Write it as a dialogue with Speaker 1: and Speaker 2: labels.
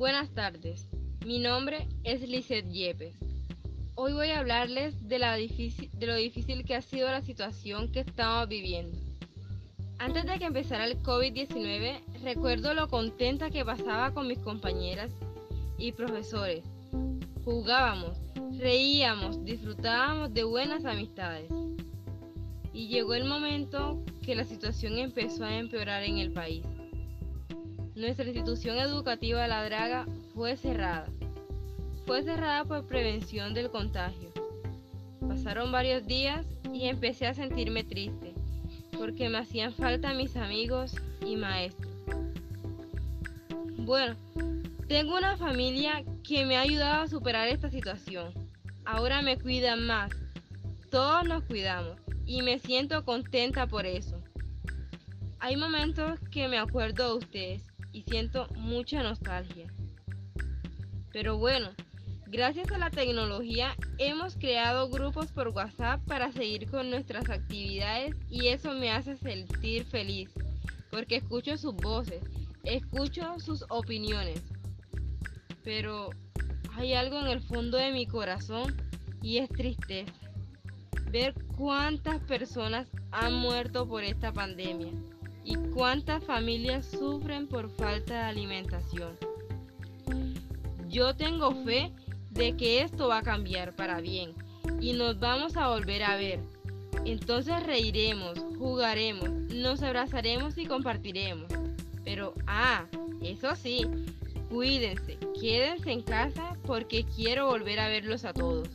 Speaker 1: Buenas tardes, mi nombre es Lizeth Yepes. Hoy voy a hablarles de, la difícil, de lo difícil que ha sido la situación que estamos viviendo. Antes de que empezara el COVID-19, recuerdo lo contenta que pasaba con mis compañeras y profesores. Jugábamos, reíamos, disfrutábamos de buenas amistades. Y llegó el momento que la situación empezó a empeorar en el país. Nuestra institución educativa La Draga fue cerrada. Fue cerrada por prevención del contagio. Pasaron varios días y empecé a sentirme triste porque me hacían falta mis amigos y maestros. Bueno, tengo una familia que me ha ayudado a superar esta situación. Ahora me cuidan más. Todos nos cuidamos y me siento contenta por eso. Hay momentos que me acuerdo de ustedes y siento mucha nostalgia. Pero bueno, gracias a la tecnología hemos creado grupos por WhatsApp para seguir con nuestras actividades y eso me hace sentir feliz, porque escucho sus voces, escucho sus opiniones. Pero hay algo en el fondo de mi corazón y es tristeza. Ver cuántas personas han muerto por esta pandemia y cuántas familias sufren por falta de alimentación. Yo tengo fe de que esto va a cambiar para bien y nos vamos a volver a ver. Entonces reiremos, jugaremos, nos abrazaremos y compartiremos. Pero, ah, eso sí, cuídense, quédense en casa porque quiero volver a verlos a todos.